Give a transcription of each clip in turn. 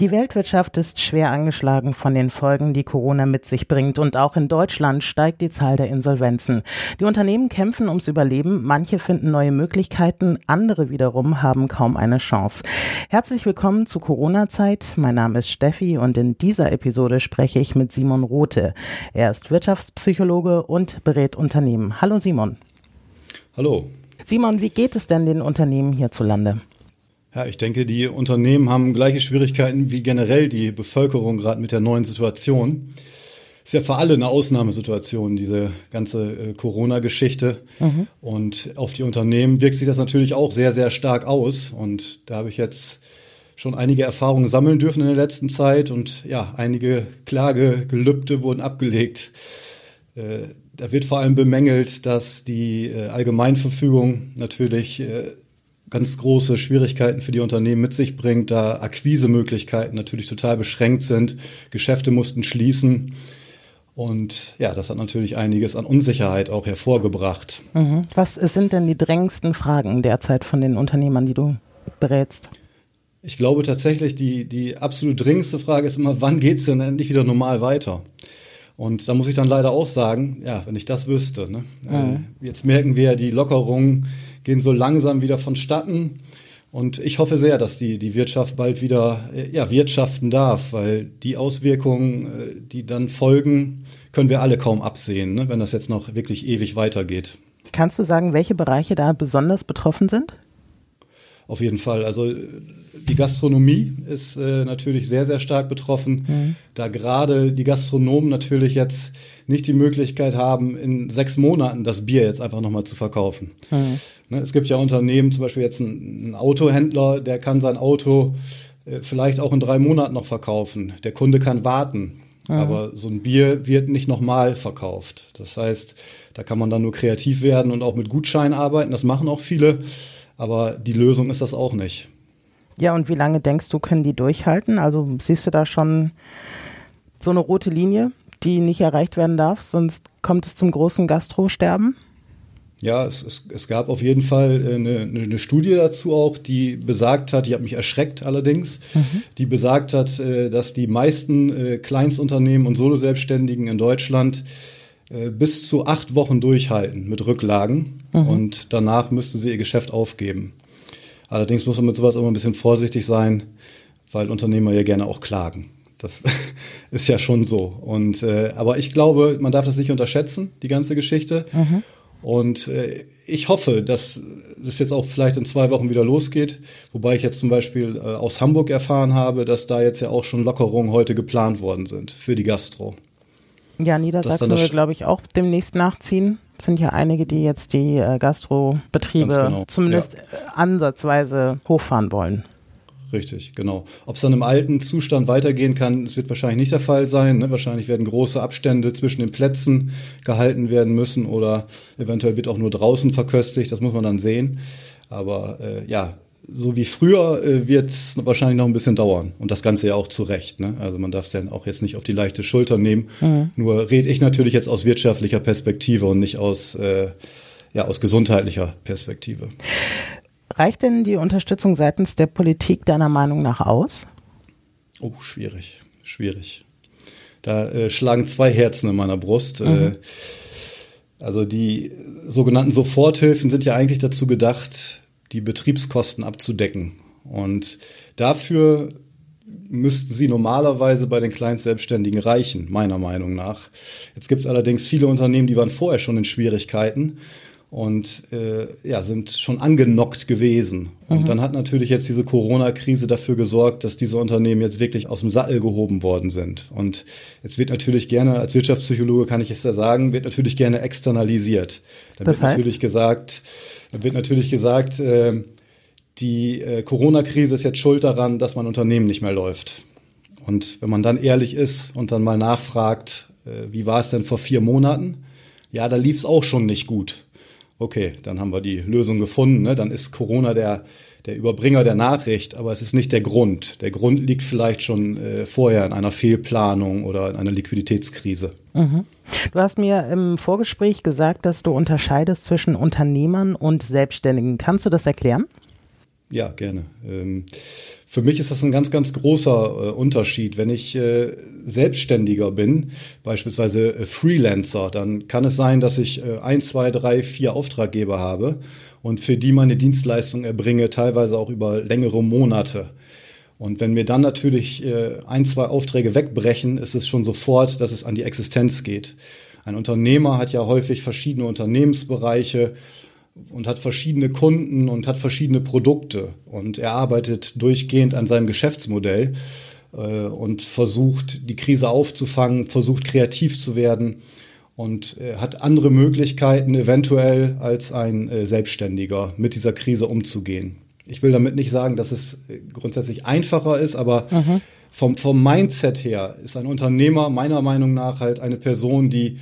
Die Weltwirtschaft ist schwer angeschlagen von den Folgen, die Corona mit sich bringt. Und auch in Deutschland steigt die Zahl der Insolvenzen. Die Unternehmen kämpfen ums Überleben. Manche finden neue Möglichkeiten. Andere wiederum haben kaum eine Chance. Herzlich willkommen zu Corona-Zeit. Mein Name ist Steffi und in dieser Episode spreche ich mit Simon Rote. Er ist Wirtschaftspsychologe und berät Unternehmen. Hallo Simon. Hallo. Simon, wie geht es denn den Unternehmen hierzulande? Ja, ich denke, die Unternehmen haben gleiche Schwierigkeiten wie generell die Bevölkerung gerade mit der neuen Situation. Ist ja für alle eine Ausnahmesituation, diese ganze äh, Corona-Geschichte. Mhm. Und auf die Unternehmen wirkt sich das natürlich auch sehr, sehr stark aus. Und da habe ich jetzt schon einige Erfahrungen sammeln dürfen in der letzten Zeit. Und ja, einige Klagegelübde wurden abgelegt. Äh, da wird vor allem bemängelt, dass die äh, Allgemeinverfügung natürlich ganz große Schwierigkeiten für die Unternehmen mit sich bringt, da Akquisemöglichkeiten natürlich total beschränkt sind. Geschäfte mussten schließen. Und ja, das hat natürlich einiges an Unsicherheit auch hervorgebracht. Mhm. Was sind denn die drängendsten Fragen derzeit von den Unternehmern, die du berätst? Ich glaube tatsächlich, die, die absolut dringendste Frage ist immer, wann geht es denn endlich wieder normal weiter? Und da muss ich dann leider auch sagen, ja, wenn ich das wüsste. Ne? Mhm. Jetzt merken wir, die Lockerungen gehen so langsam wieder vonstatten. Und ich hoffe sehr, dass die, die Wirtschaft bald wieder äh, ja, wirtschaften darf, weil die Auswirkungen, äh, die dann folgen, können wir alle kaum absehen, ne, wenn das jetzt noch wirklich ewig weitergeht. Kannst du sagen, welche Bereiche da besonders betroffen sind? Auf jeden Fall. Also die Gastronomie ist äh, natürlich sehr, sehr stark betroffen, mhm. da gerade die Gastronomen natürlich jetzt nicht die Möglichkeit haben, in sechs Monaten das Bier jetzt einfach nochmal zu verkaufen. Mhm. Ne, es gibt ja Unternehmen, zum Beispiel jetzt ein, ein Autohändler, der kann sein Auto äh, vielleicht auch in drei Monaten noch verkaufen. Der Kunde kann warten. Mhm. Aber so ein Bier wird nicht nochmal verkauft. Das heißt, da kann man dann nur kreativ werden und auch mit Gutscheinen arbeiten. Das machen auch viele. Aber die Lösung ist das auch nicht. Ja, und wie lange denkst du, können die durchhalten? Also siehst du da schon so eine rote Linie, die nicht erreicht werden darf, sonst kommt es zum großen Gastrosterben? Ja, es, es, es gab auf jeden Fall äh, eine, eine Studie dazu auch, die besagt hat, die hat mich erschreckt allerdings, mhm. die besagt hat, äh, dass die meisten äh, Kleinstunternehmen und Soloselbstständigen in Deutschland bis zu acht Wochen durchhalten mit Rücklagen mhm. und danach müssten sie ihr Geschäft aufgeben. Allerdings muss man mit sowas immer ein bisschen vorsichtig sein, weil Unternehmer ja gerne auch klagen. Das ist ja schon so. Und äh, aber ich glaube, man darf das nicht unterschätzen, die ganze Geschichte. Mhm. Und äh, ich hoffe, dass das jetzt auch vielleicht in zwei Wochen wieder losgeht. Wobei ich jetzt zum Beispiel äh, aus Hamburg erfahren habe, dass da jetzt ja auch schon Lockerungen heute geplant worden sind für die Gastro. Ja, Niedersachsen wird, glaube ich, auch demnächst nachziehen. Es sind ja einige, die jetzt die äh, Gastrobetriebe genau. zumindest ja. ansatzweise hochfahren wollen. Richtig, genau. Ob es dann im alten Zustand weitergehen kann, das wird wahrscheinlich nicht der Fall sein. Ne? Wahrscheinlich werden große Abstände zwischen den Plätzen gehalten werden müssen oder eventuell wird auch nur draußen verköstigt. Das muss man dann sehen. Aber äh, ja, so wie früher äh, wird es wahrscheinlich noch ein bisschen dauern. Und das Ganze ja auch zu Recht. Ne? Also man darf es ja auch jetzt nicht auf die leichte Schulter nehmen. Mhm. Nur rede ich natürlich jetzt aus wirtschaftlicher Perspektive und nicht aus, äh, ja, aus gesundheitlicher Perspektive. Reicht denn die Unterstützung seitens der Politik deiner Meinung nach aus? Oh, schwierig, schwierig. Da äh, schlagen zwei Herzen in meiner Brust. Mhm. Äh, also die sogenannten Soforthilfen sind ja eigentlich dazu gedacht, die Betriebskosten abzudecken. Und dafür müssten sie normalerweise bei den Kleinstselbstständigen reichen, meiner Meinung nach. Jetzt gibt es allerdings viele Unternehmen, die waren vorher schon in Schwierigkeiten und äh, ja, sind schon angenockt gewesen. Und mhm. dann hat natürlich jetzt diese Corona-Krise dafür gesorgt, dass diese Unternehmen jetzt wirklich aus dem Sattel gehoben worden sind. Und jetzt wird natürlich gerne, als Wirtschaftspsychologe kann ich es ja sagen, wird natürlich gerne externalisiert. Dann das wird heißt? natürlich gesagt, dann wird natürlich gesagt, äh, die äh, Corona-Krise ist jetzt schuld daran, dass mein Unternehmen nicht mehr läuft. Und wenn man dann ehrlich ist und dann mal nachfragt, äh, wie war es denn vor vier Monaten? Ja, da lief es auch schon nicht gut okay, dann haben wir die Lösung gefunden. Ne? Dann ist Corona der, der Überbringer der Nachricht, aber es ist nicht der Grund. Der Grund liegt vielleicht schon äh, vorher in einer Fehlplanung oder in einer Liquiditätskrise. Mhm. Du hast mir im Vorgespräch gesagt, dass du unterscheidest zwischen Unternehmern und Selbstständigen. Kannst du das erklären? Ja, gerne. Ähm, für mich ist das ein ganz, ganz großer äh, Unterschied. Wenn ich äh, Selbstständiger bin, beispielsweise äh, Freelancer, dann kann es sein, dass ich ein, zwei, drei, vier Auftraggeber habe und für die meine Dienstleistung erbringe, teilweise auch über längere Monate. Und wenn mir dann natürlich ein, zwei Aufträge wegbrechen, ist es schon sofort, dass es an die Existenz geht. Ein Unternehmer hat ja häufig verschiedene Unternehmensbereiche und hat verschiedene Kunden und hat verschiedene Produkte und er arbeitet durchgehend an seinem Geschäftsmodell äh, und versucht die Krise aufzufangen, versucht kreativ zu werden und äh, hat andere Möglichkeiten eventuell als ein äh, Selbstständiger mit dieser Krise umzugehen. Ich will damit nicht sagen, dass es äh, grundsätzlich einfacher ist, aber mhm. vom, vom Mindset her ist ein Unternehmer meiner Meinung nach halt eine Person, die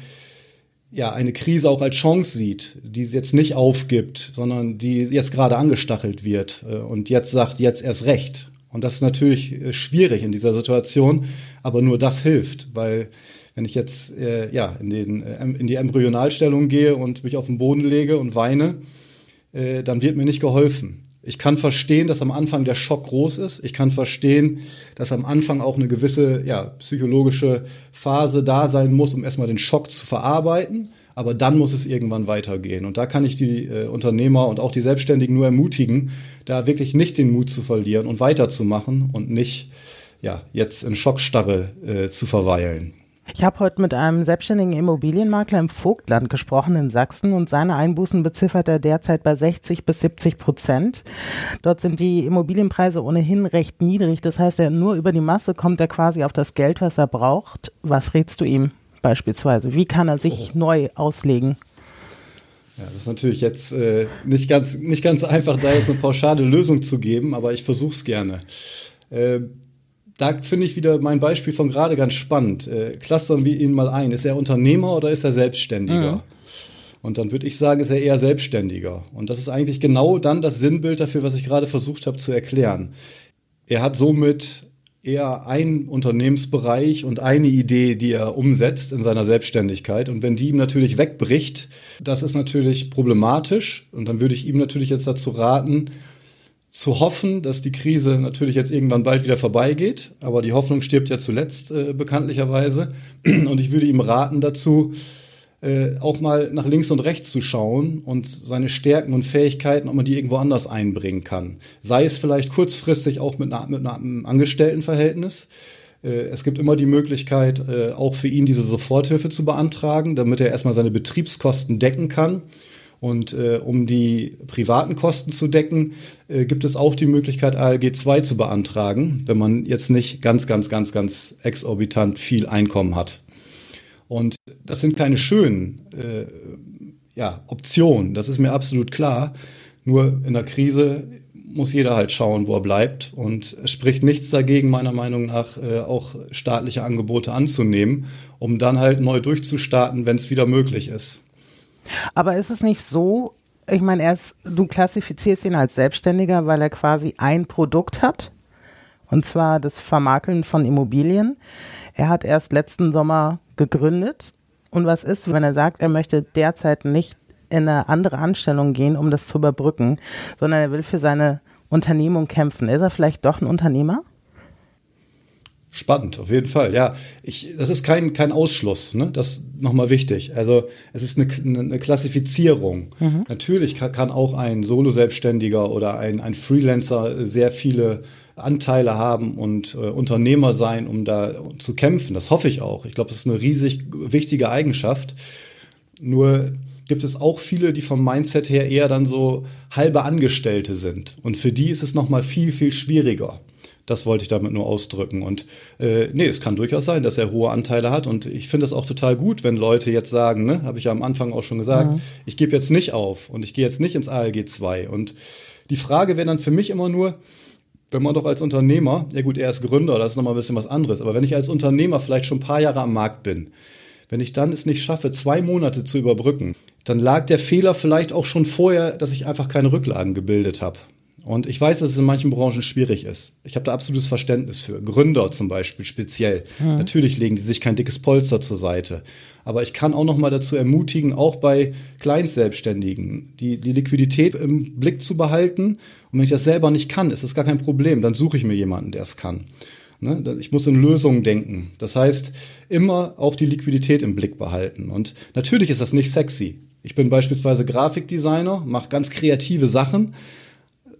ja, eine Krise auch als Chance sieht, die sie jetzt nicht aufgibt, sondern die jetzt gerade angestachelt wird äh, und jetzt sagt, jetzt erst recht. Und das ist natürlich äh, schwierig in dieser Situation, aber nur das hilft, weil wenn ich jetzt äh, ja in, den, äh, in die Embryonalstellung gehe und mich auf den Boden lege und weine, äh, dann wird mir nicht geholfen. Ich kann verstehen, dass am Anfang der Schock groß ist. Ich kann verstehen, dass am Anfang auch eine gewisse ja, psychologische Phase da sein muss, um erstmal den Schock zu verarbeiten. Aber dann muss es irgendwann weitergehen. Und da kann ich die äh, Unternehmer und auch die Selbstständigen nur ermutigen, da wirklich nicht den Mut zu verlieren und weiterzumachen und nicht ja, jetzt in Schockstarre äh, zu verweilen. Ich habe heute mit einem selbstständigen Immobilienmakler im Vogtland gesprochen in Sachsen und seine Einbußen beziffert er derzeit bei 60 bis 70 Prozent. Dort sind die Immobilienpreise ohnehin recht niedrig. Das heißt, er nur über die Masse kommt er quasi auf das Geld, was er braucht. Was rätst du ihm beispielsweise? Wie kann er sich oh. neu auslegen? Ja, das ist natürlich jetzt äh, nicht, ganz, nicht ganz einfach, da jetzt eine pauschale Lösung zu geben, aber ich versuche es gerne. Äh, da finde ich wieder mein Beispiel von gerade ganz spannend. Äh, clustern wir ihn mal ein. Ist er Unternehmer oder ist er Selbstständiger? Mhm. Und dann würde ich sagen, ist er eher Selbstständiger. Und das ist eigentlich genau dann das Sinnbild dafür, was ich gerade versucht habe zu erklären. Er hat somit eher einen Unternehmensbereich und eine Idee, die er umsetzt in seiner Selbstständigkeit. Und wenn die ihm natürlich wegbricht, das ist natürlich problematisch. Und dann würde ich ihm natürlich jetzt dazu raten, zu hoffen, dass die Krise natürlich jetzt irgendwann bald wieder vorbeigeht, aber die Hoffnung stirbt ja zuletzt äh, bekanntlicherweise. Und ich würde ihm raten dazu, äh, auch mal nach links und rechts zu schauen und seine Stärken und Fähigkeiten, ob man die irgendwo anders einbringen kann. Sei es vielleicht kurzfristig auch mit, einer, mit einem Angestelltenverhältnis. Äh, es gibt immer die Möglichkeit, äh, auch für ihn diese Soforthilfe zu beantragen, damit er erstmal seine Betriebskosten decken kann und äh, um die privaten Kosten zu decken, äh, gibt es auch die Möglichkeit, ALG 2 zu beantragen, wenn man jetzt nicht ganz, ganz, ganz, ganz exorbitant viel Einkommen hat. Und das sind keine schönen äh, ja, Optionen, das ist mir absolut klar. Nur in der Krise muss jeder halt schauen, wo er bleibt. Und es spricht nichts dagegen, meiner Meinung nach, äh, auch staatliche Angebote anzunehmen, um dann halt neu durchzustarten, wenn es wieder möglich ist. Aber ist es nicht so, ich meine, er ist, du klassifizierst ihn als Selbstständiger, weil er quasi ein Produkt hat, und zwar das Vermakeln von Immobilien. Er hat erst letzten Sommer gegründet. Und was ist, wenn er sagt, er möchte derzeit nicht in eine andere Anstellung gehen, um das zu überbrücken, sondern er will für seine Unternehmung kämpfen? Ist er vielleicht doch ein Unternehmer? Spannend, auf jeden Fall. Ja, ich, das ist kein, kein Ausschluss, ne? Das nochmal wichtig. Also es ist eine, eine Klassifizierung. Mhm. Natürlich kann, kann, auch ein Solo-Selbstständiger oder ein, ein Freelancer sehr viele Anteile haben und äh, Unternehmer sein, um da zu kämpfen. Das hoffe ich auch. Ich glaube, das ist eine riesig wichtige Eigenschaft. Nur gibt es auch viele, die vom Mindset her eher dann so halbe Angestellte sind. Und für die ist es nochmal viel, viel schwieriger. Das wollte ich damit nur ausdrücken. Und äh, nee, es kann durchaus sein, dass er hohe Anteile hat. Und ich finde es auch total gut, wenn Leute jetzt sagen, ne, habe ich ja am Anfang auch schon gesagt, ja. ich gebe jetzt nicht auf und ich gehe jetzt nicht ins ALG 2. Und die Frage wäre dann für mich immer nur, wenn man doch als Unternehmer, ja gut, er ist Gründer, das ist nochmal ein bisschen was anderes, aber wenn ich als Unternehmer vielleicht schon ein paar Jahre am Markt bin, wenn ich dann es nicht schaffe, zwei Monate zu überbrücken, dann lag der Fehler vielleicht auch schon vorher, dass ich einfach keine Rücklagen gebildet habe. Und ich weiß, dass es in manchen Branchen schwierig ist. Ich habe da absolutes Verständnis für. Gründer zum Beispiel speziell. Mhm. Natürlich legen die sich kein dickes Polster zur Seite. Aber ich kann auch noch mal dazu ermutigen, auch bei Kleinstselbstständigen, die, die Liquidität im Blick zu behalten. Und wenn ich das selber nicht kann, ist das gar kein Problem. Dann suche ich mir jemanden, der es kann. Ne? Ich muss in Lösungen denken. Das heißt, immer auch die Liquidität im Blick behalten. Und natürlich ist das nicht sexy. Ich bin beispielsweise Grafikdesigner, mache ganz kreative Sachen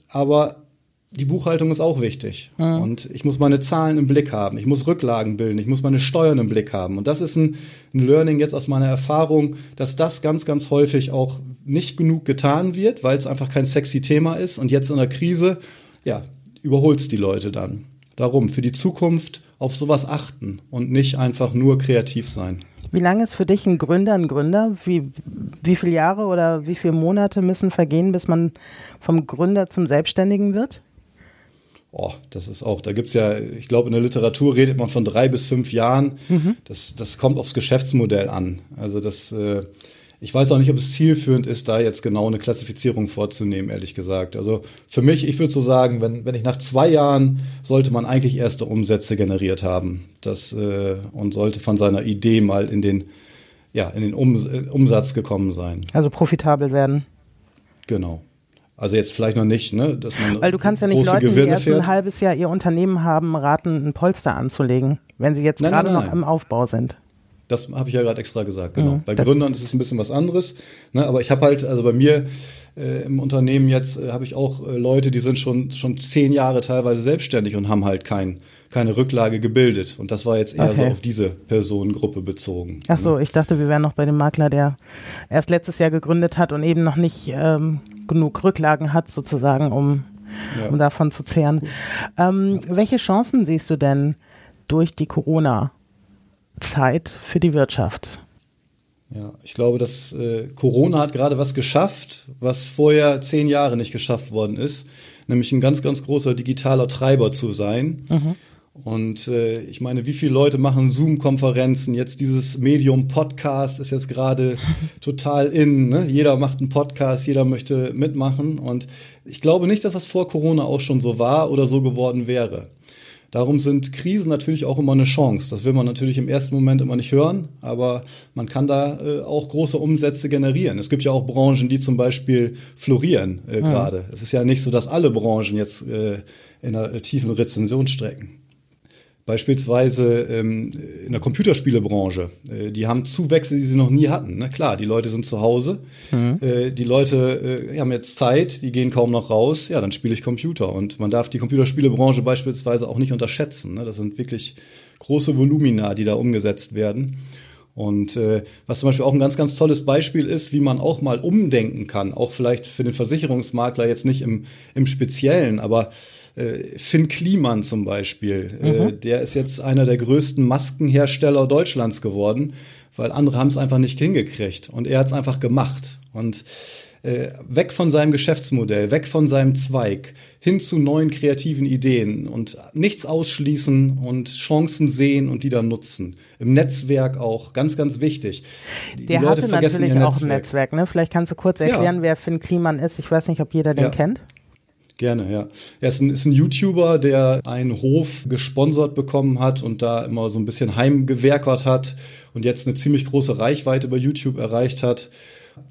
aber die Buchhaltung ist auch wichtig. Mhm. Und ich muss meine Zahlen im Blick haben. Ich muss Rücklagen bilden. Ich muss meine Steuern im Blick haben. Und das ist ein, ein, Learning jetzt aus meiner Erfahrung, dass das ganz, ganz häufig auch nicht genug getan wird, weil es einfach kein sexy Thema ist. Und jetzt in der Krise, ja, überholt es die Leute dann. Darum, für die Zukunft auf sowas achten und nicht einfach nur kreativ sein. Wie lange ist für dich ein Gründer ein Gründer? Wie, wie viele Jahre oder wie viele Monate müssen vergehen, bis man vom Gründer zum Selbstständigen wird? Oh, das ist auch, da gibt es ja, ich glaube, in der Literatur redet man von drei bis fünf Jahren. Mhm. Das, das kommt aufs Geschäftsmodell an. Also das, äh, ich weiß auch nicht, ob es zielführend ist, da jetzt genau eine Klassifizierung vorzunehmen, ehrlich gesagt. Also für mich, ich würde so sagen, wenn, wenn ich nach zwei Jahren sollte man eigentlich erste Umsätze generiert haben. Das, äh, und sollte von seiner Idee mal in den, ja, in den um, Umsatz gekommen sein. Also profitabel werden. Genau. Also jetzt vielleicht noch nicht, ne, dass man Weil du kannst ja nicht Leuten, Gewinne die erst fährt. ein halbes Jahr ihr Unternehmen haben, raten, ein Polster anzulegen, wenn sie jetzt nein, gerade nein, nein. noch im Aufbau sind. Das habe ich ja gerade extra gesagt, genau. Mhm. Bei Gründern ist es ein bisschen was anderes. Ne? Aber ich habe halt, also bei mir äh, im Unternehmen jetzt äh, habe ich auch äh, Leute, die sind schon, schon zehn Jahre teilweise selbstständig und haben halt kein, keine Rücklage gebildet. Und das war jetzt eher okay. so auf diese Personengruppe bezogen. Ach so, ne? ich dachte, wir wären noch bei dem Makler, der erst letztes Jahr gegründet hat und eben noch nicht ähm, genug Rücklagen hat, sozusagen, um, ja. um davon zu zehren. Ähm, ja. Welche Chancen siehst du denn durch die Corona? Zeit für die Wirtschaft. Ja, ich glaube, dass äh, Corona hat gerade was geschafft, was vorher zehn Jahre nicht geschafft worden ist, nämlich ein ganz, ganz großer digitaler Treiber zu sein. Mhm. Und äh, ich meine, wie viele Leute machen Zoom-Konferenzen? Jetzt dieses Medium Podcast ist jetzt gerade total in. Ne? Jeder macht einen Podcast, jeder möchte mitmachen. Und ich glaube nicht, dass das vor Corona auch schon so war oder so geworden wäre. Darum sind Krisen natürlich auch immer eine Chance. Das will man natürlich im ersten Moment immer nicht hören, aber man kann da äh, auch große Umsätze generieren. Es gibt ja auch Branchen, die zum Beispiel florieren äh, gerade. Es ist ja nicht so, dass alle Branchen jetzt äh, in einer tiefen Rezension strecken. Beispielsweise ähm, in der Computerspielebranche. Äh, die haben Zuwächse, die sie noch nie hatten. Ne? Klar, die Leute sind zu Hause. Mhm. Äh, die Leute äh, haben jetzt Zeit, die gehen kaum noch raus. Ja, dann spiele ich Computer. Und man darf die Computerspielebranche beispielsweise auch nicht unterschätzen. Ne? Das sind wirklich große Volumina, die da umgesetzt werden. Und äh, was zum Beispiel auch ein ganz, ganz tolles Beispiel ist, wie man auch mal umdenken kann, auch vielleicht für den Versicherungsmakler jetzt nicht im, im Speziellen, aber äh, Finn Kliman zum Beispiel, äh, mhm. äh, der ist jetzt einer der größten Maskenhersteller Deutschlands geworden, weil andere haben es einfach nicht hingekriegt und er hat es einfach gemacht. Und äh, weg von seinem Geschäftsmodell, weg von seinem Zweig, hin zu neuen kreativen Ideen und nichts ausschließen und Chancen sehen und die dann nutzen. Im Netzwerk auch, ganz, ganz wichtig. Die, Der Leute hatte natürlich auch Netzwerk. ein Netzwerk, ne? Vielleicht kannst du kurz erklären, ja. wer Finn Kliman ist. Ich weiß nicht, ob jeder den ja. kennt. Gerne, ja. Er ist ein, ist ein YouTuber, der einen Hof gesponsert bekommen hat und da immer so ein bisschen heimgewerkert hat und jetzt eine ziemlich große Reichweite bei YouTube erreicht hat.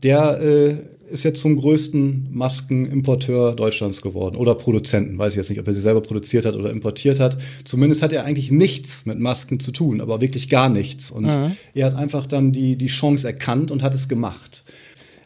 Der äh, ist jetzt zum größten Maskenimporteur Deutschlands geworden oder Produzenten. Weiß ich jetzt nicht, ob er sie selber produziert hat oder importiert hat. Zumindest hat er eigentlich nichts mit Masken zu tun, aber wirklich gar nichts. Und mhm. er hat einfach dann die, die Chance erkannt und hat es gemacht.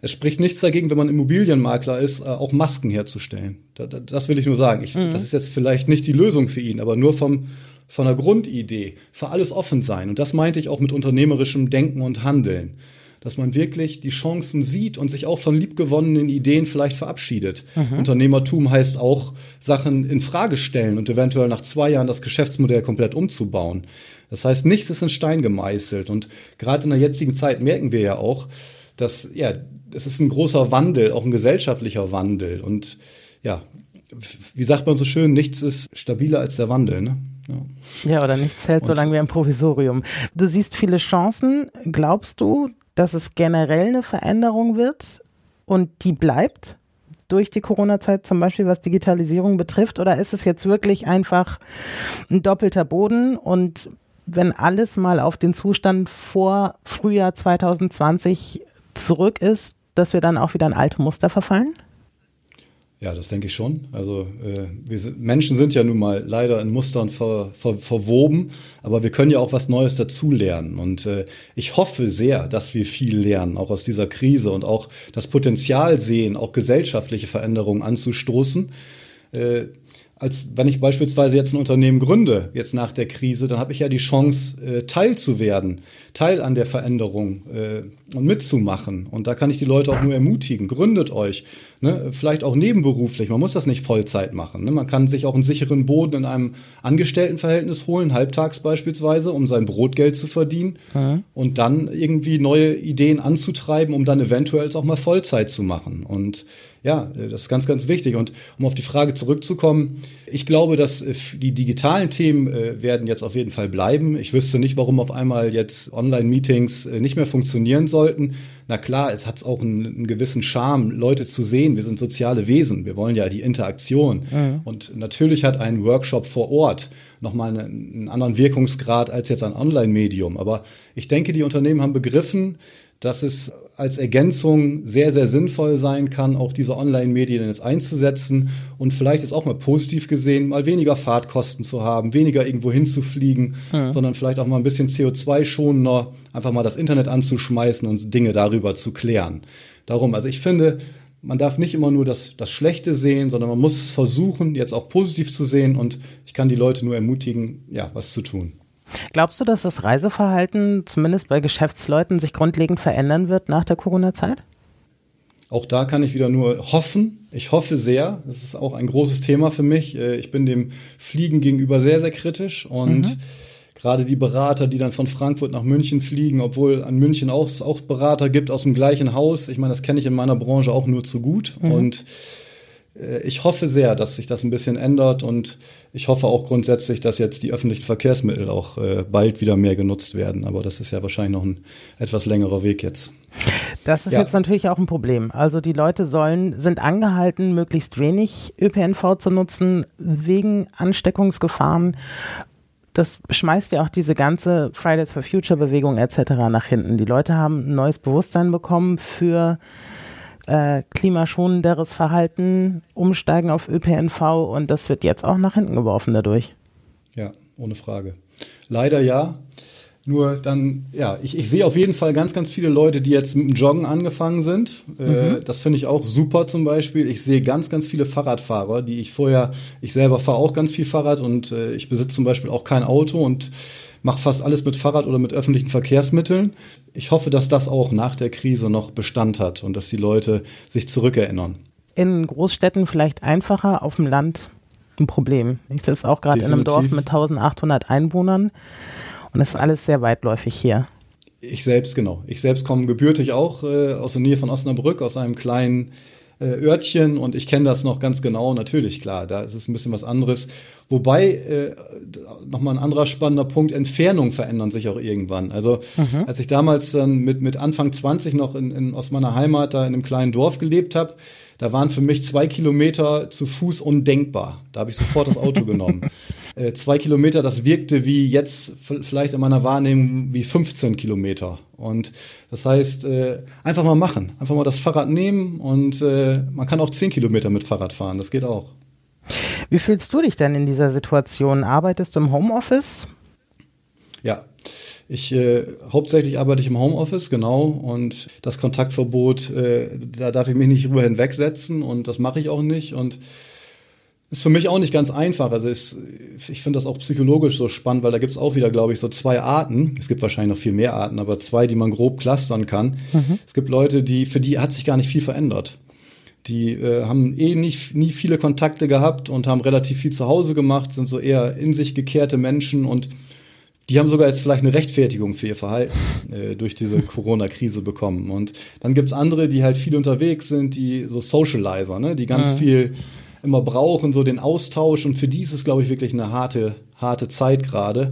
Es spricht nichts dagegen, wenn man Immobilienmakler ist, äh, auch Masken herzustellen. Das will ich nur sagen. Ich, mhm. Das ist jetzt vielleicht nicht die Lösung für ihn, aber nur vom, von der Grundidee, für alles offen sein. Und das meinte ich auch mit unternehmerischem Denken und Handeln. Dass man wirklich die Chancen sieht und sich auch von liebgewonnenen Ideen vielleicht verabschiedet. Mhm. Unternehmertum heißt auch, Sachen in Frage stellen und eventuell nach zwei Jahren das Geschäftsmodell komplett umzubauen. Das heißt, nichts ist in Stein gemeißelt. Und gerade in der jetzigen Zeit merken wir ja auch, dass ja, es ist ein großer Wandel, auch ein gesellschaftlicher Wandel. Und ja, wie sagt man so schön, nichts ist stabiler als der Wandel. Ne? Ja. ja, oder nichts hält so lange wie ein Provisorium. Du siehst viele Chancen. Glaubst du, dass es generell eine Veränderung wird und die bleibt? durch die Corona-Zeit, zum Beispiel was Digitalisierung betrifft? Oder ist es jetzt wirklich einfach ein doppelter Boden und wenn alles mal auf den Zustand vor Frühjahr 2020 zurück ist, dass wir dann auch wieder in alte Muster verfallen? Ja, das denke ich schon. Also äh, wir Menschen sind ja nun mal leider in Mustern ver, ver, verwoben, aber wir können ja auch was Neues dazulernen. Und äh, ich hoffe sehr, dass wir viel lernen, auch aus dieser Krise und auch das Potenzial sehen, auch gesellschaftliche Veränderungen anzustoßen. Äh, als wenn ich beispielsweise jetzt ein Unternehmen gründe, jetzt nach der Krise, dann habe ich ja die Chance, äh, Teil zu werden, Teil an der Veränderung äh, und mitzumachen. Und da kann ich die Leute auch nur ermutigen, gründet euch, ne? vielleicht auch nebenberuflich. Man muss das nicht Vollzeit machen. Ne? Man kann sich auch einen sicheren Boden in einem Angestelltenverhältnis holen, halbtags beispielsweise, um sein Brotgeld zu verdienen mhm. und dann irgendwie neue Ideen anzutreiben, um dann eventuell auch mal Vollzeit zu machen. Und ja, äh, das ist ganz, ganz wichtig. Und um auf die Frage zurückzukommen, ich glaube, dass äh, die digitalen Themen äh, werden jetzt auf jeden Fall bleiben. Ich wüsste nicht, warum auf einmal jetzt Online-Meetings nicht mehr funktionieren sollten. Na klar, es hat auch einen, einen, gewissen Charme, Leute zu sehen. Wir sind soziale Wesen. Wir wollen ja die Interaktion. Mhm. Und natürlich hat ein Workshop vor Ort nochmal einen, einen anderen Wirkungsgrad als jetzt ein Online-Medium. Aber ich denke, die Unternehmen haben begriffen, dass es als Ergänzung sehr, sehr sinnvoll sein kann, auch diese Online-Medien jetzt einzusetzen und vielleicht ist auch mal positiv gesehen, mal weniger Fahrtkosten zu haben, weniger irgendwo hinzufliegen, ja. sondern vielleicht auch mal ein bisschen CO2-schonender, einfach mal das Internet anzuschmeißen und Dinge darüber zu klären. Darum, also ich finde, man darf nicht immer nur das, das Schlechte sehen, sondern man muss es versuchen, jetzt auch positiv zu sehen und ich kann die Leute nur ermutigen, ja, was zu tun. Glaubst du, dass das Reiseverhalten zumindest bei Geschäftsleuten sich grundlegend verändern wird nach der Corona-Zeit? Auch da kann ich wieder nur hoffen. Ich hoffe sehr. Das ist auch ein großes Thema für mich. Äh, ich bin dem Fliegen gegenüber sehr, sehr kritisch und mhm. gerade die Berater, die dann von Frankfurt nach München fliegen, obwohl an München auch, auch Berater gibt aus dem gleichen Haus. Ich meine, das kenne ich in meiner Branche auch nur zu gut mhm. und ich hoffe sehr, dass sich das ein bisschen ändert und ich hoffe auch grundsätzlich, dass jetzt die öffentlichen Verkehrsmittel auch äh, bald wieder mehr genutzt werden. Aber das ist ja wahrscheinlich noch ein etwas längerer Weg jetzt. Das ist ja. jetzt natürlich auch ein Problem. Also die Leute sollen, sind angehalten, möglichst wenig ÖPNV zu nutzen wegen Ansteckungsgefahren. Das schmeißt ja auch diese ganze Fridays for Future Bewegung etc. nach hinten. Die Leute haben ein neues Bewusstsein bekommen für äh, klimaschonenderes Verhalten, umsteigen auf ÖPNV und das wird jetzt auch nach hinten geworfen dadurch. Ja, ohne Frage. Leider ja. Nur dann, ja, ich, ich sehe auf jeden Fall ganz, ganz viele Leute, die jetzt mit dem Joggen angefangen sind. Äh, mhm. Das finde ich auch super zum Beispiel. Ich sehe ganz, ganz viele Fahrradfahrer, die ich vorher, ich selber fahre auch ganz viel Fahrrad und äh, ich besitze zum Beispiel auch kein Auto und mache fast alles mit Fahrrad oder mit öffentlichen Verkehrsmitteln. Ich hoffe, dass das auch nach der Krise noch Bestand hat und dass die Leute sich zurückerinnern. In Großstädten vielleicht einfacher, auf dem Land ein Problem. Ich sitze auch gerade in einem Dorf mit 1800 Einwohnern und es ist alles sehr weitläufig hier. Ich selbst, genau. Ich selbst komme gebürtig auch äh, aus der Nähe von Osnabrück, aus einem kleinen äh, Örtchen und ich kenne das noch ganz genau, natürlich, klar, da ist es ein bisschen was anderes. Wobei, äh, nochmal ein anderer spannender Punkt, Entfernungen verändern sich auch irgendwann. Also mhm. als ich damals dann mit, mit Anfang 20 noch in, in, aus meiner Heimat da in einem kleinen Dorf gelebt habe, da waren für mich zwei Kilometer zu Fuß undenkbar. Da habe ich sofort das Auto genommen. Äh, zwei Kilometer, das wirkte wie jetzt vielleicht in meiner Wahrnehmung wie 15 Kilometer. Und das heißt, äh, einfach mal machen. Einfach mal das Fahrrad nehmen und äh, man kann auch zehn Kilometer mit Fahrrad fahren. Das geht auch. Wie fühlst du dich denn in dieser Situation? Arbeitest du im Homeoffice? Ja, ich äh, hauptsächlich arbeite ich im Homeoffice, genau, und das Kontaktverbot, äh, da darf ich mich nicht drüber hinwegsetzen und das mache ich auch nicht. Und ist für mich auch nicht ganz einfach. Also ist, ich finde das auch psychologisch so spannend, weil da gibt es auch wieder, glaube ich, so zwei Arten. Es gibt wahrscheinlich noch viel mehr Arten, aber zwei, die man grob clustern kann. Mhm. Es gibt Leute, die, für die hat sich gar nicht viel verändert. Die äh, haben eh nicht, nie viele Kontakte gehabt und haben relativ viel zu Hause gemacht, sind so eher in sich gekehrte Menschen und die haben sogar jetzt vielleicht eine Rechtfertigung für ihr Verhalten äh, durch diese Corona-Krise bekommen. Und dann gibt's andere, die halt viel unterwegs sind, die so Socializer, ne, die ganz ja. viel immer brauchen, so den Austausch. Und für die ist es, glaube ich, wirklich eine harte, harte Zeit gerade.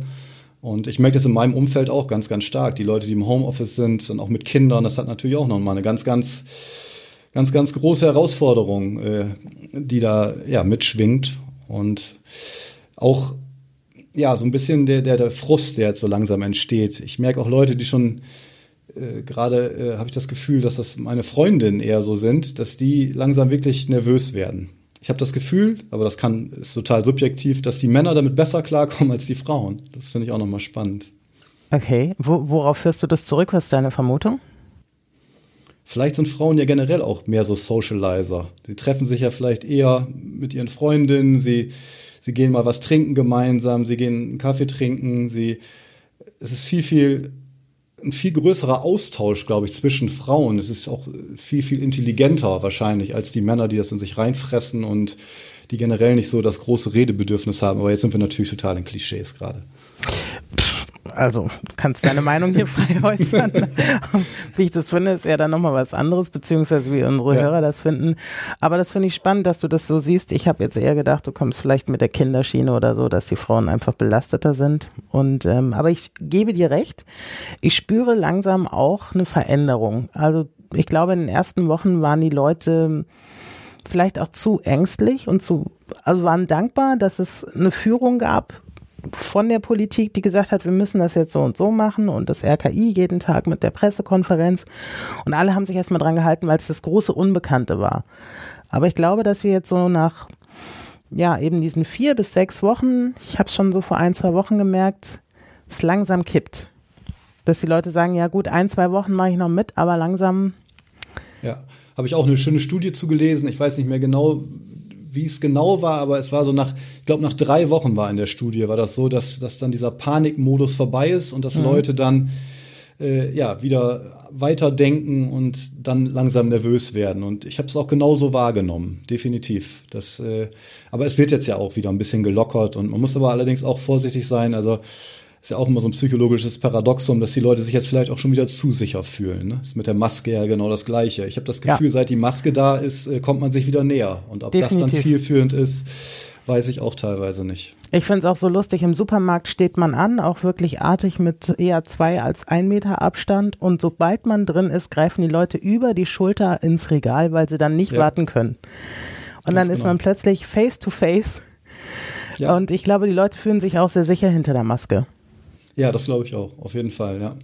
Und ich merke das in meinem Umfeld auch ganz, ganz stark. Die Leute, die im Homeoffice sind und auch mit Kindern, das hat natürlich auch nochmal eine ganz, ganz ganz, ganz große Herausforderung, äh, die da ja mitschwingt und auch ja so ein bisschen der, der, der Frust, der jetzt so langsam entsteht. Ich merke auch Leute, die schon äh, gerade äh, habe ich das Gefühl, dass das meine Freundinnen eher so sind, dass die langsam wirklich nervös werden. Ich habe das Gefühl, aber das kann ist total subjektiv, dass die Männer damit besser klarkommen als die Frauen. Das finde ich auch nochmal spannend. Okay, Wo, worauf führst du das zurück? Was ist deine Vermutung? Vielleicht sind Frauen ja generell auch mehr so Socializer. Sie treffen sich ja vielleicht eher mit ihren Freundinnen, sie, sie gehen mal was trinken gemeinsam, sie gehen einen Kaffee trinken, sie, es ist viel, viel ein viel größerer Austausch, glaube ich, zwischen Frauen. Es ist auch viel, viel intelligenter wahrscheinlich als die Männer, die das in sich reinfressen und die generell nicht so das große Redebedürfnis haben. Aber jetzt sind wir natürlich total in Klischees gerade also kannst deine Meinung hier frei äußern. wie ich das finde, ist ja dann nochmal was anderes, beziehungsweise wie unsere ja. Hörer das finden. Aber das finde ich spannend, dass du das so siehst. Ich habe jetzt eher gedacht, du kommst vielleicht mit der Kinderschiene oder so, dass die Frauen einfach belasteter sind. Und ähm, aber ich gebe dir recht, ich spüre langsam auch eine Veränderung. Also ich glaube, in den ersten Wochen waren die Leute vielleicht auch zu ängstlich und zu, also waren dankbar, dass es eine Führung gab, von der Politik, die gesagt hat, wir müssen das jetzt so und so machen und das RKI jeden Tag mit der Pressekonferenz. Und alle haben sich erstmal dran gehalten, weil es das große Unbekannte war. Aber ich glaube, dass wir jetzt so nach, ja, eben diesen vier bis sechs Wochen, ich habe es schon so vor ein, zwei Wochen gemerkt, es langsam kippt. Dass die Leute sagen, ja gut, ein, zwei Wochen mache ich noch mit, aber langsam. Ja, habe ich auch eine schöne Studie zugelesen. Ich weiß nicht mehr genau, wie es genau war, aber es war so nach, ich glaube, nach drei Wochen war in der Studie, war das so, dass, dass dann dieser Panikmodus vorbei ist und dass mhm. Leute dann äh, ja wieder weiterdenken und dann langsam nervös werden. Und ich habe es auch genauso wahrgenommen, definitiv. Das, äh, aber es wird jetzt ja auch wieder ein bisschen gelockert und man muss aber allerdings auch vorsichtig sein. Also ist ja auch immer so ein psychologisches Paradoxum, dass die Leute sich jetzt vielleicht auch schon wieder zu sicher fühlen. Ne? Ist mit der Maske ja genau das Gleiche. Ich habe das Gefühl, ja. seit die Maske da ist, äh, kommt man sich wieder näher. Und ob Definitiv. das dann zielführend ist, weiß ich auch teilweise nicht. Ich finde es auch so lustig, im Supermarkt steht man an, auch wirklich artig mit eher zwei als ein Meter Abstand. Und sobald man drin ist, greifen die Leute über die Schulter ins Regal, weil sie dann nicht ja. warten können. Und Ganz dann ist genau. man plötzlich face to face. Ja. Und ich glaube, die Leute fühlen sich auch sehr sicher hinter der Maske. Ja, das glaube ich auch, auf jeden Fall, ja.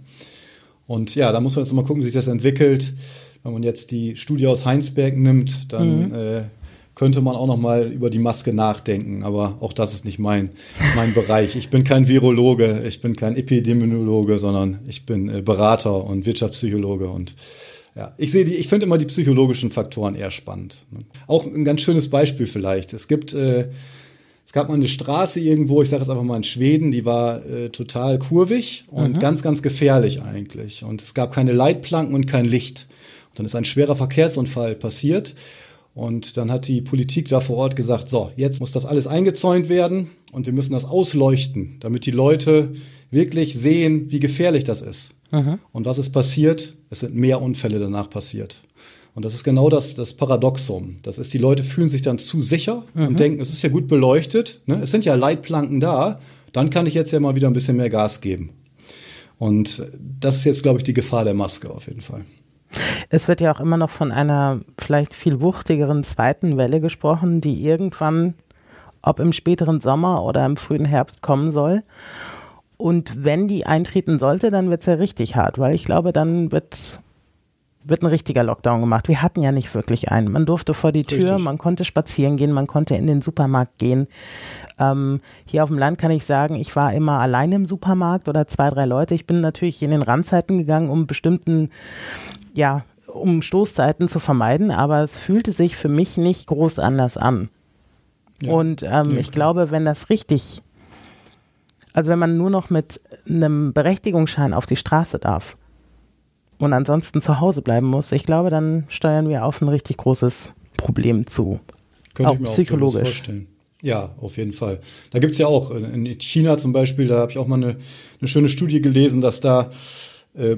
Und ja, da muss man jetzt mal gucken, wie sich das entwickelt. Wenn man jetzt die Studie aus Heinsberg nimmt, dann mhm. äh, könnte man auch noch mal über die Maske nachdenken. Aber auch das ist nicht mein, mein Bereich. Ich bin kein Virologe, ich bin kein Epidemiologe, sondern ich bin äh, Berater und Wirtschaftspsychologe und ja, ich sehe die, ich finde immer die psychologischen Faktoren eher spannend. Ne. Auch ein ganz schönes Beispiel vielleicht. Es gibt äh, es gab mal eine Straße irgendwo, ich sage es einfach mal in Schweden, die war äh, total kurvig und mhm. ganz, ganz gefährlich eigentlich. Und es gab keine Leitplanken und kein Licht. Und dann ist ein schwerer Verkehrsunfall passiert. Und dann hat die Politik da vor Ort gesagt, so, jetzt muss das alles eingezäunt werden und wir müssen das ausleuchten, damit die Leute wirklich sehen, wie gefährlich das ist. Mhm. Und was ist passiert? Es sind mehr Unfälle danach passiert. Und das ist genau das, das Paradoxum. Das ist, die Leute fühlen sich dann zu sicher mhm. und denken, es ist ja gut beleuchtet, ne? es sind ja Leitplanken da, dann kann ich jetzt ja mal wieder ein bisschen mehr Gas geben. Und das ist jetzt, glaube ich, die Gefahr der Maske auf jeden Fall. Es wird ja auch immer noch von einer vielleicht viel wuchtigeren zweiten Welle gesprochen, die irgendwann, ob im späteren Sommer oder im frühen Herbst kommen soll. Und wenn die eintreten sollte, dann wird es ja richtig hart, weil ich glaube, dann wird wird ein richtiger Lockdown gemacht. Wir hatten ja nicht wirklich einen. Man durfte vor die Tür, Richtig. man konnte spazieren gehen, man konnte in den Supermarkt gehen. Ähm, hier auf dem Land kann ich sagen, ich war immer allein im Supermarkt oder zwei, drei Leute. Ich bin natürlich in den Randzeiten gegangen, um bestimmten, ja, um Stoßzeiten zu vermeiden, aber es fühlte sich für mich nicht groß anders an. Ja. Und ähm, ja, ich glaube, wenn das richtig, also wenn man nur noch mit einem Berechtigungsschein auf die Straße darf, und ansonsten zu Hause bleiben muss, ich glaube, dann steuern wir auf ein richtig großes Problem zu. Könnte auch ich mir psychologisch. Auch vorstellen. Ja, auf jeden Fall. Da gibt es ja auch, in China zum Beispiel, da habe ich auch mal eine, eine schöne Studie gelesen, dass da äh,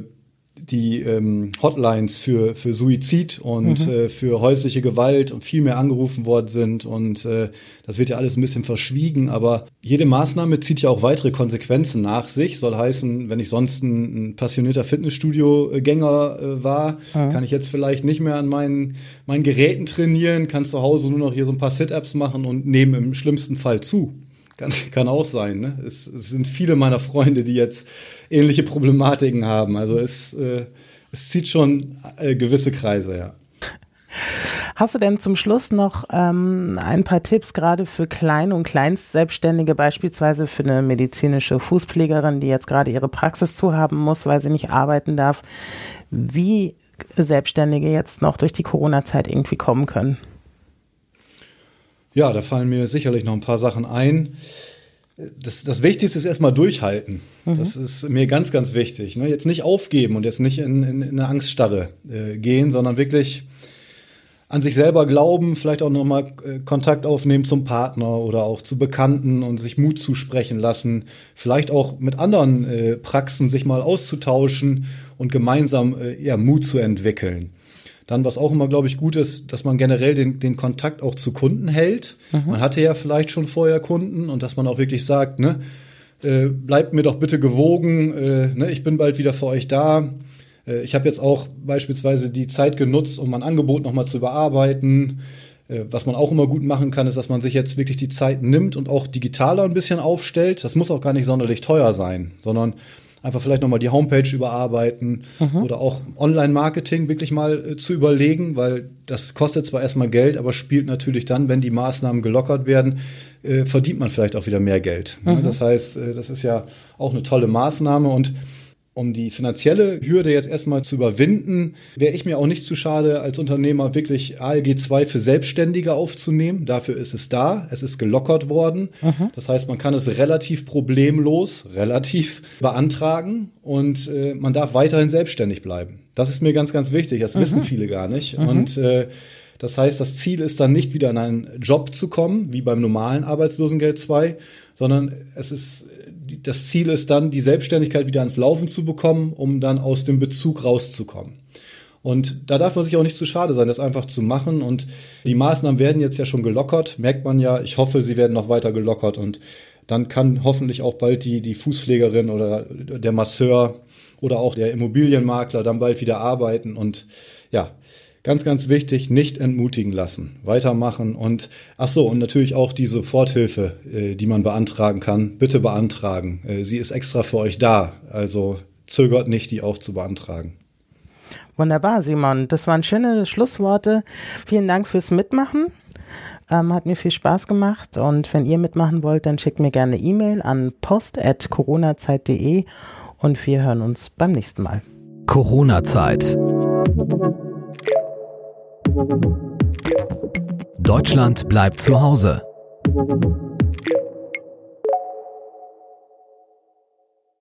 die ähm, Hotlines für, für Suizid und mhm. äh, für häusliche Gewalt und viel mehr angerufen worden sind. Und äh, das wird ja alles ein bisschen verschwiegen. Aber jede Maßnahme zieht ja auch weitere Konsequenzen nach sich. Soll heißen, wenn ich sonst ein, ein passionierter Fitnessstudio-Gänger äh, war, mhm. kann ich jetzt vielleicht nicht mehr an meinen, meinen Geräten trainieren, kann zu Hause nur noch hier so ein paar Sit-Ups machen und nehmen im schlimmsten Fall zu. Kann, kann auch sein. Ne? Es, es sind viele meiner Freunde, die jetzt ähnliche Problematiken haben. Also es, äh, es zieht schon äh, gewisse Kreise, ja. Hast du denn zum Schluss noch ähm, ein paar Tipps gerade für Klein- und Kleinstselbstständige, beispielsweise für eine medizinische Fußpflegerin, die jetzt gerade ihre Praxis zu haben muss, weil sie nicht arbeiten darf, wie Selbstständige jetzt noch durch die Corona-Zeit irgendwie kommen können? Ja, da fallen mir sicherlich noch ein paar Sachen ein. Das, das Wichtigste ist erstmal durchhalten. Mhm. Das ist mir ganz, ganz wichtig. Ne? Jetzt nicht aufgeben und jetzt nicht in, in, in eine Angststarre äh, gehen, sondern wirklich an sich selber glauben, vielleicht auch nochmal äh, Kontakt aufnehmen zum Partner oder auch zu Bekannten und sich Mut zusprechen lassen. Vielleicht auch mit anderen äh, Praxen sich mal auszutauschen und gemeinsam ja, Mut zu entwickeln. Dann, was auch immer, glaube ich, gut ist, dass man generell den, den Kontakt auch zu Kunden hält. Mhm. Man hatte ja vielleicht schon vorher Kunden und dass man auch wirklich sagt, ne, äh, bleibt mir doch bitte gewogen, äh, ne, ich bin bald wieder für euch da. Äh, ich habe jetzt auch beispielsweise die Zeit genutzt, um mein Angebot nochmal zu überarbeiten. Äh, was man auch immer gut machen kann, ist, dass man sich jetzt wirklich die Zeit nimmt und auch digitaler ein bisschen aufstellt. Das muss auch gar nicht sonderlich teuer sein, sondern einfach vielleicht nochmal die Homepage überarbeiten mhm. oder auch Online-Marketing wirklich mal äh, zu überlegen, weil das kostet zwar erstmal Geld, aber spielt natürlich dann, wenn die Maßnahmen gelockert werden, äh, verdient man vielleicht auch wieder mehr Geld. Mhm. Das heißt, äh, das ist ja auch eine tolle Maßnahme und um die finanzielle Hürde jetzt erstmal zu überwinden, wäre ich mir auch nicht zu schade, als Unternehmer wirklich ALG 2 für Selbstständige aufzunehmen. Dafür ist es da. Es ist gelockert worden. Mhm. Das heißt, man kann es relativ problemlos, relativ beantragen und äh, man darf weiterhin selbstständig bleiben. Das ist mir ganz, ganz wichtig. Das mhm. wissen viele gar nicht. Mhm. Und äh, das heißt, das Ziel ist dann nicht wieder in einen Job zu kommen, wie beim normalen Arbeitslosengeld 2, sondern es ist das Ziel ist dann, die Selbstständigkeit wieder ans Laufen zu bekommen, um dann aus dem Bezug rauszukommen. Und da darf man sich auch nicht zu schade sein, das einfach zu machen. Und die Maßnahmen werden jetzt ja schon gelockert, merkt man ja. Ich hoffe, sie werden noch weiter gelockert. Und dann kann hoffentlich auch bald die, die Fußpflegerin oder der Masseur oder auch der Immobilienmakler dann bald wieder arbeiten. Und ja, Ganz, ganz wichtig, nicht entmutigen lassen, weitermachen und ach so, und natürlich auch die Soforthilfe, äh, die man beantragen kann, bitte beantragen. Äh, sie ist extra für euch da, also zögert nicht, die auch zu beantragen. Wunderbar, Simon. Das waren schöne Schlussworte. Vielen Dank fürs Mitmachen. Ähm, hat mir viel Spaß gemacht. Und wenn ihr mitmachen wollt, dann schickt mir gerne E-Mail an post.coronazeit.de und wir hören uns beim nächsten Mal. Corona-Zeit. Deutschland bleibt zu Hause.